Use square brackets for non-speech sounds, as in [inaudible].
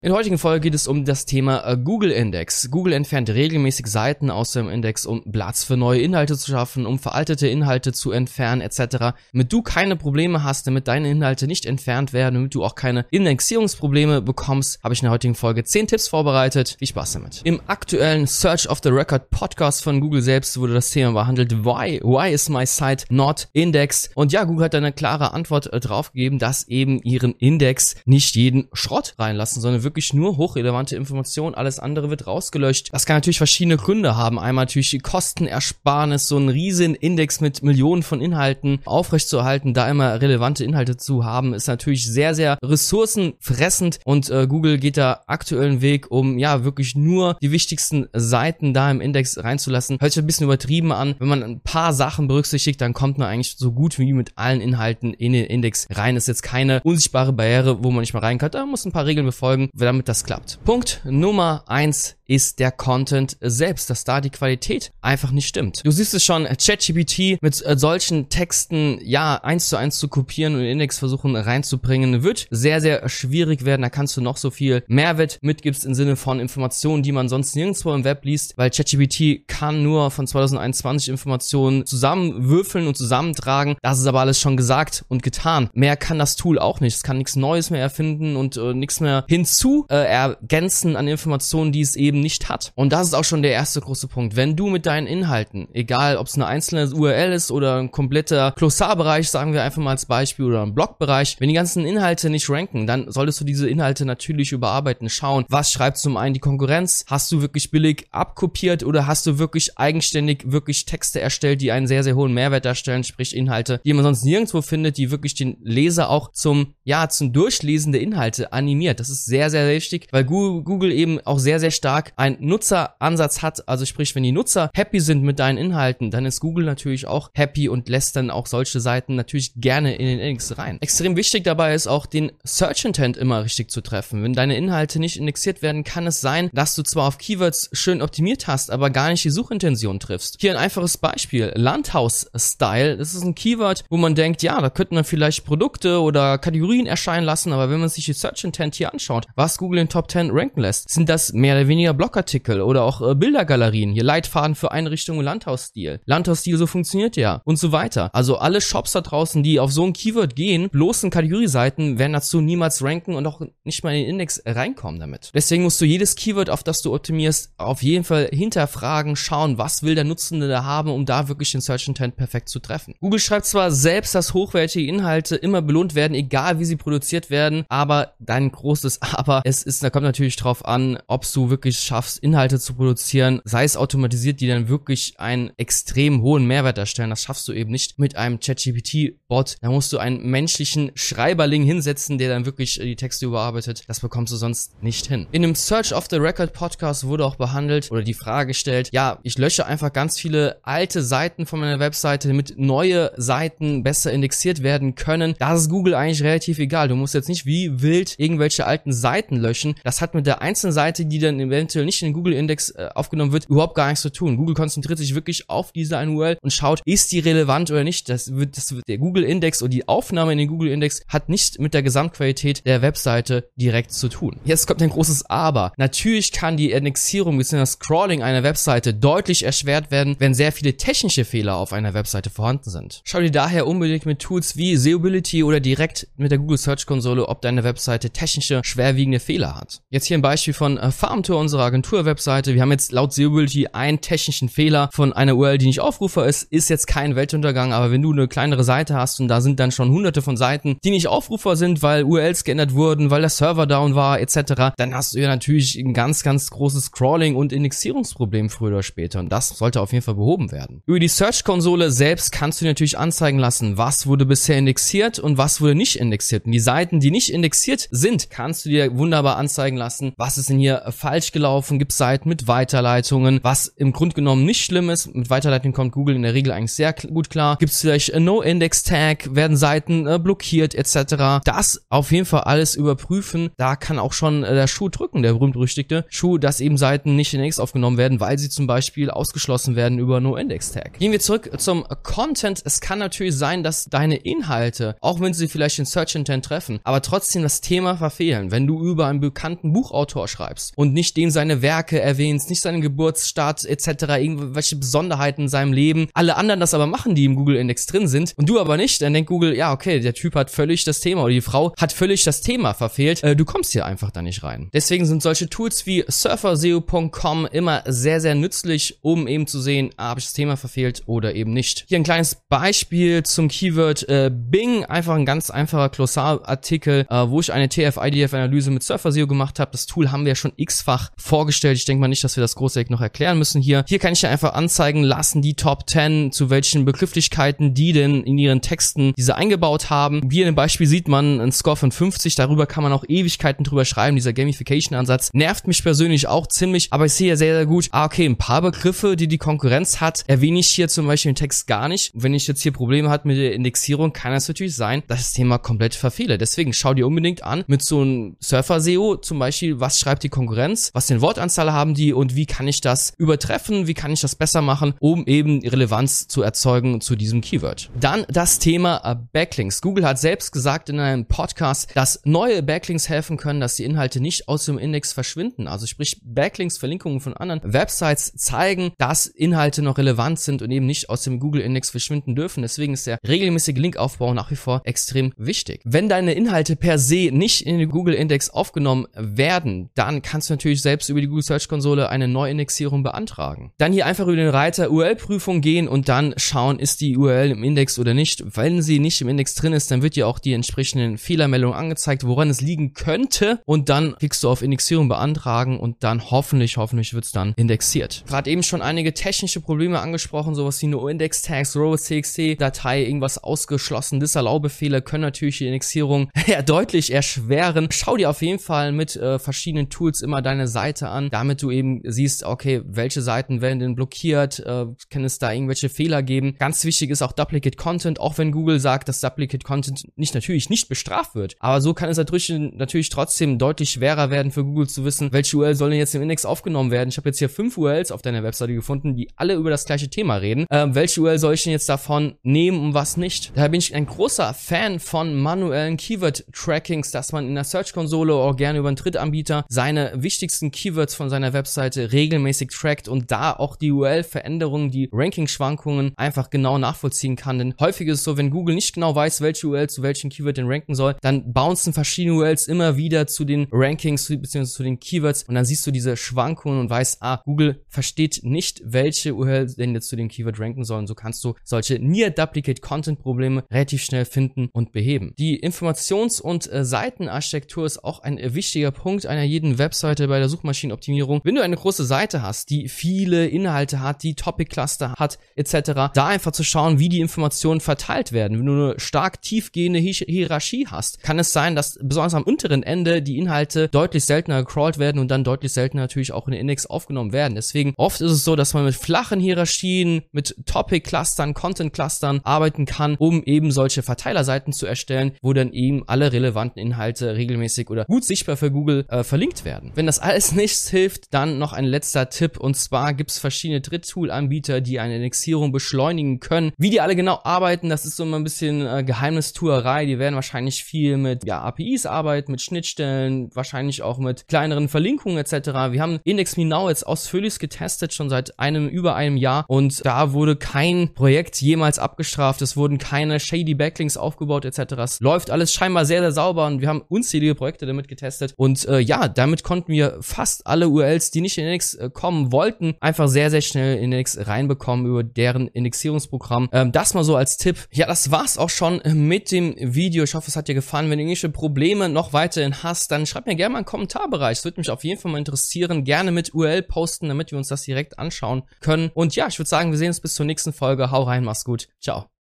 In der heutigen Folge geht es um das Thema äh, Google Index. Google entfernt regelmäßig Seiten aus dem Index, um Platz für neue Inhalte zu schaffen, um veraltete Inhalte zu entfernen etc. Damit du keine Probleme hast, damit deine Inhalte nicht entfernt werden, damit du auch keine Indexierungsprobleme bekommst, habe ich in der heutigen Folge 10 Tipps vorbereitet. Viel Spaß damit. Im aktuellen Search of the Record Podcast von Google selbst wurde das Thema behandelt. Why? Why is my site not indexed? Und ja, Google hat eine klare Antwort äh, drauf gegeben, dass eben ihren Index nicht jeden Schrott reinlassen, sondern wirklich nur hochrelevante Informationen, alles andere wird rausgelöscht. Das kann natürlich verschiedene Gründe haben. Einmal natürlich die Kostenersparnis, so einen riesen Index mit Millionen von Inhalten aufrechtzuerhalten, da immer relevante Inhalte zu haben, ist natürlich sehr, sehr ressourcenfressend und äh, Google geht da aktuellen Weg, um ja wirklich nur die wichtigsten Seiten da im Index reinzulassen. Hört sich ein bisschen übertrieben an. Wenn man ein paar Sachen berücksichtigt, dann kommt man eigentlich so gut wie mit allen Inhalten in den Index rein. ist jetzt keine unsichtbare Barriere, wo man nicht mal rein kann. Da muss ein paar Regeln befolgen damit das klappt. Punkt Nummer eins ist der Content selbst, dass da die Qualität einfach nicht stimmt. Du siehst es schon, ChatGPT mit äh, solchen Texten, ja, eins zu eins zu kopieren und in Index versuchen reinzubringen, wird sehr, sehr schwierig werden. Da kannst du noch so viel Mehrwert mitgibst im Sinne von Informationen, die man sonst nirgendwo im Web liest, weil ChatGPT kann nur von 2021 Informationen zusammenwürfeln und zusammentragen. Das ist aber alles schon gesagt und getan. Mehr kann das Tool auch nicht. Es kann nichts Neues mehr erfinden und äh, nichts mehr hinzu äh, ergänzen an Informationen, die es eben eben nicht hat. Und das ist auch schon der erste große Punkt. Wenn du mit deinen Inhalten, egal ob es eine einzelne URL ist oder ein kompletter Glossarbereich, sagen wir einfach mal als Beispiel, oder ein Blogbereich, wenn die ganzen Inhalte nicht ranken, dann solltest du diese Inhalte natürlich überarbeiten, schauen, was schreibt zum einen die Konkurrenz, hast du wirklich billig abkopiert oder hast du wirklich eigenständig wirklich Texte erstellt, die einen sehr, sehr hohen Mehrwert darstellen, sprich Inhalte, die man sonst nirgendwo findet, die wirklich den Leser auch zum, ja, zum Durchlesen der Inhalte animiert. Das ist sehr, sehr wichtig, weil Google eben auch sehr, sehr stark ein Nutzeransatz hat, also sprich, wenn die Nutzer happy sind mit deinen Inhalten, dann ist Google natürlich auch happy und lässt dann auch solche Seiten natürlich gerne in den Index rein. Extrem wichtig dabei ist auch den Search Intent immer richtig zu treffen. Wenn deine Inhalte nicht indexiert werden, kann es sein, dass du zwar auf Keywords schön optimiert hast, aber gar nicht die Suchintention triffst. Hier ein einfaches Beispiel. Landhaus-Style. Das ist ein Keyword, wo man denkt, ja, da könnte man vielleicht Produkte oder Kategorien erscheinen lassen, aber wenn man sich die Search Intent hier anschaut, was Google in Top 10 ranken lässt, sind das mehr oder weniger Blogartikel oder auch äh, Bildergalerien, hier Leitfaden für Einrichtung und Landhausstil. Landhausstil, so funktioniert ja und so weiter. Also alle Shops da draußen, die auf so ein Keyword gehen, bloßen Kategorieseiten, werden dazu niemals ranken und auch nicht mal in den Index reinkommen damit. Deswegen musst du jedes Keyword, auf das du optimierst, auf jeden Fall hinterfragen, schauen, was will der Nutzende da haben, um da wirklich den Search Intent perfekt zu treffen. Google schreibt zwar selbst, dass hochwertige Inhalte immer belohnt werden, egal wie sie produziert werden, aber dein großes [laughs] Aber, es ist, da kommt natürlich drauf an, ob du wirklich schaffst, Inhalte zu produzieren, sei es automatisiert, die dann wirklich einen extrem hohen Mehrwert darstellen. Das schaffst du eben nicht mit einem ChatGPT-Bot. Da musst du einen menschlichen Schreiberling hinsetzen, der dann wirklich die Texte überarbeitet. Das bekommst du sonst nicht hin. In dem Search of the Record Podcast wurde auch behandelt oder die Frage gestellt, ja, ich lösche einfach ganz viele alte Seiten von meiner Webseite, damit neue Seiten besser indexiert werden können. Das ist Google eigentlich relativ egal. Du musst jetzt nicht wie wild irgendwelche alten Seiten löschen. Das hat mit der einzelnen Seite, die dann eventuell eventuell nicht in den Google-Index äh, aufgenommen wird, überhaupt gar nichts zu tun. Google konzentriert sich wirklich auf diese eine URL und schaut, ist die relevant oder nicht. Das wird, das wird der Google-Index oder die Aufnahme in den Google-Index hat nicht mit der Gesamtqualität der Webseite direkt zu tun. Jetzt kommt ein großes Aber. Natürlich kann die Indexierung bzw. das Scrolling einer Webseite deutlich erschwert werden, wenn sehr viele technische Fehler auf einer Webseite vorhanden sind. Schau dir daher unbedingt mit Tools wie Seeability oder direkt mit der Google Search Konsole, ob deine Webseite technische, schwerwiegende Fehler hat. Jetzt hier ein Beispiel von äh, Farmtour, unserer Agentur-Webseite. Wir haben jetzt laut Seeability einen technischen Fehler von einer URL, die nicht aufrufbar ist. Ist jetzt kein Weltuntergang, aber wenn du eine kleinere Seite hast und da sind dann schon hunderte von Seiten, die nicht aufrufbar sind, weil URLs geändert wurden, weil der Server down war, etc., dann hast du ja natürlich ein ganz, ganz großes Scrolling- und Indexierungsproblem früher oder später. Und das sollte auf jeden Fall behoben werden. Über die Search-Konsole selbst kannst du natürlich anzeigen lassen, was wurde bisher indexiert und was wurde nicht indexiert. Und die Seiten, die nicht indexiert sind, kannst du dir wunderbar anzeigen lassen, was ist denn hier falsch gelaufen laufen, gibt Seiten mit Weiterleitungen, was im Grunde genommen nicht schlimm ist. Mit Weiterleitungen kommt Google in der Regel eigentlich sehr gut klar. Gibt es vielleicht No-Index-Tag, werden Seiten äh, blockiert etc. Das auf jeden Fall alles überprüfen. Da kann auch schon äh, der Schuh drücken, der berühmt-berüchtigte Schuh, dass eben Seiten nicht in Index aufgenommen werden, weil sie zum Beispiel ausgeschlossen werden über No-Index-Tag. Gehen wir zurück zum Content. Es kann natürlich sein, dass deine Inhalte, auch wenn sie vielleicht den Search Intent treffen, aber trotzdem das Thema verfehlen. Wenn du über einen bekannten Buchautor schreibst und nicht dem seine Werke erwähnst, nicht seinen Geburtsstaat etc., irgendwelche Besonderheiten in seinem Leben, alle anderen das aber machen, die im Google-Index drin sind und du aber nicht, dann denkt Google, ja okay, der Typ hat völlig das Thema oder die Frau hat völlig das Thema verfehlt, äh, du kommst hier einfach da nicht rein. Deswegen sind solche Tools wie surferseo.com immer sehr, sehr nützlich, um eben zu sehen, ah, habe ich das Thema verfehlt oder eben nicht. Hier ein kleines Beispiel zum Keyword äh, Bing, einfach ein ganz einfacher Glossarartikel, äh, wo ich eine TF-IDF-Analyse mit SurferSeo gemacht habe. Das Tool haben wir ja schon x-fach vorgestellt. Ich denke mal nicht, dass wir das großartig noch erklären müssen hier. Hier kann ich ja einfach anzeigen lassen, die Top 10, zu welchen Begrifflichkeiten die denn in ihren Texten diese eingebaut haben. Hier in dem Beispiel sieht man einen Score von 50, darüber kann man auch Ewigkeiten drüber schreiben. Dieser Gamification-Ansatz nervt mich persönlich auch ziemlich, aber ich sehe ja sehr, sehr gut, ah, okay, ein paar Begriffe, die die Konkurrenz hat, erwähne ich hier zum Beispiel im Text gar nicht. Wenn ich jetzt hier Probleme hat mit der Indexierung, kann es natürlich sein, dass das Thema komplett verfehle. Deswegen schau dir unbedingt an, mit so einem Surfer-SEO zum Beispiel, was schreibt die Konkurrenz, was den Wortanzahl haben die und wie kann ich das übertreffen, wie kann ich das besser machen, um eben Relevanz zu erzeugen zu diesem Keyword. Dann das Thema äh, Backlinks. Google hat selbst gesagt in einem Podcast, dass neue Backlinks helfen können, dass die Inhalte nicht aus dem Index verschwinden. Also sprich Backlinks, Verlinkungen von anderen Websites zeigen, dass Inhalte noch relevant sind und eben nicht aus dem Google-Index verschwinden dürfen. Deswegen ist der regelmäßige Linkaufbau nach wie vor extrem wichtig. Wenn deine Inhalte per se nicht in den Google-Index aufgenommen werden, dann kannst du natürlich selbst über die Google Search Konsole eine Neuindexierung beantragen. Dann hier einfach über den Reiter URL-Prüfung gehen und dann schauen, ist die URL im Index oder nicht. Wenn sie nicht im Index drin ist, dann wird dir auch die entsprechenden Fehlermeldungen angezeigt, woran es liegen könnte und dann klickst du auf Indexierung beantragen und dann hoffentlich, hoffentlich wird es dann indexiert. Gerade eben schon einige technische Probleme angesprochen, sowas wie eine Index-Tags, Row.txt-Datei, irgendwas ausgeschlossen, Disallow-Befehle können natürlich die Indexierung [laughs] ja deutlich erschweren. Schau dir auf jeden Fall mit äh, verschiedenen Tools immer deine Seite an, damit du eben siehst, okay, welche Seiten werden denn blockiert, äh, kann es da irgendwelche Fehler geben. Ganz wichtig ist auch Duplicate Content, auch wenn Google sagt, dass Duplicate Content nicht natürlich nicht bestraft wird. Aber so kann es natürlich, natürlich trotzdem deutlich schwerer werden für Google zu wissen, welche URL soll denn jetzt im Index aufgenommen werden. Ich habe jetzt hier fünf URLs auf deiner Webseite gefunden, die alle über das gleiche Thema reden. Ähm, welche URL soll ich denn jetzt davon nehmen und was nicht? Daher bin ich ein großer Fan von manuellen Keyword-Trackings, dass man in der Search-Konsole oder gerne über einen Drittanbieter seine wichtigsten Keywords von seiner Webseite regelmäßig trackt und da auch die URL-Veränderungen, die Ranking-Schwankungen einfach genau nachvollziehen kann. Denn häufig ist es so, wenn Google nicht genau weiß, welche URL zu welchem Keyword denn ranken soll, dann bouncen verschiedene URLs immer wieder zu den Rankings bzw. zu den Keywords und dann siehst du diese Schwankungen und weißt, ah, Google versteht nicht, welche URL denn jetzt zu dem Keyword ranken sollen. So kannst du solche Near Duplicate Content Probleme relativ schnell finden und beheben. Die Informations- und äh, Seitenarchitektur ist auch ein wichtiger Punkt einer jeden Webseite bei der Suchmaschinenoptimierung. Wenn du eine große Seite hast, die viele Inhalte hat, die Topic Cluster hat, etc., da einfach zu schauen, wie die Informationen verteilt werden. Wenn du eine stark tiefgehende Hi Hierarchie hast, kann es sein, dass besonders am unteren Ende die Inhalte deutlich seltener gecrawlt werden und dann deutlich seltener natürlich auch in den Index aufgenommen werden. Deswegen oft ist es so, dass man mit flachen Hierarchien, mit Topic-Clustern, Content-Clustern arbeiten kann, um eben solche Verteilerseiten zu erstellen, wo dann eben alle relevanten Inhalte regelmäßig oder gut sichtbar für Google äh, verlinkt werden. Wenn das alles nichts hilft, dann noch ein letzter Tipp und zwar gibt es verschiedene Dritttool-Anbieter, die eine Indexierung beschleunigen können. Wie die alle genau arbeiten, das ist so immer ein bisschen äh, Geheimnistuerei. Die werden wahrscheinlich viel mit ja, APIs arbeiten, mit Schnittstellen, wahrscheinlich auch mit kleineren Verlinkungen etc. Wir haben Index Me jetzt ausführlich getestet, schon seit einem, über einem Jahr und da wurde kein Projekt jemals abgestraft, es wurden keine shady Backlinks aufgebaut etc. Es läuft alles scheinbar sehr, sehr sauber und wir haben unzählige Projekte damit getestet und äh, ja, damit konnten wir fast alle URLs, die nicht in Index äh, kommen wollten, einfach sehr, sehr schnell in Index reinbekommen über deren Indexierungsprogramm. Ähm, das mal so als Tipp. Ja, das war's auch schon mit dem Video. Ich hoffe, es hat dir gefallen. Wenn du irgendwelche Probleme noch weiterhin hast, dann schreib mir gerne mal einen Kommentarbereich. Es würde mich auf jeden Fall mal interessieren. Gerne mit URL posten, damit wir uns das direkt anschauen können. Und ja, ich würde sagen, wir sehen uns bis zur nächsten Folge. Hau rein, mach's gut. Ciao.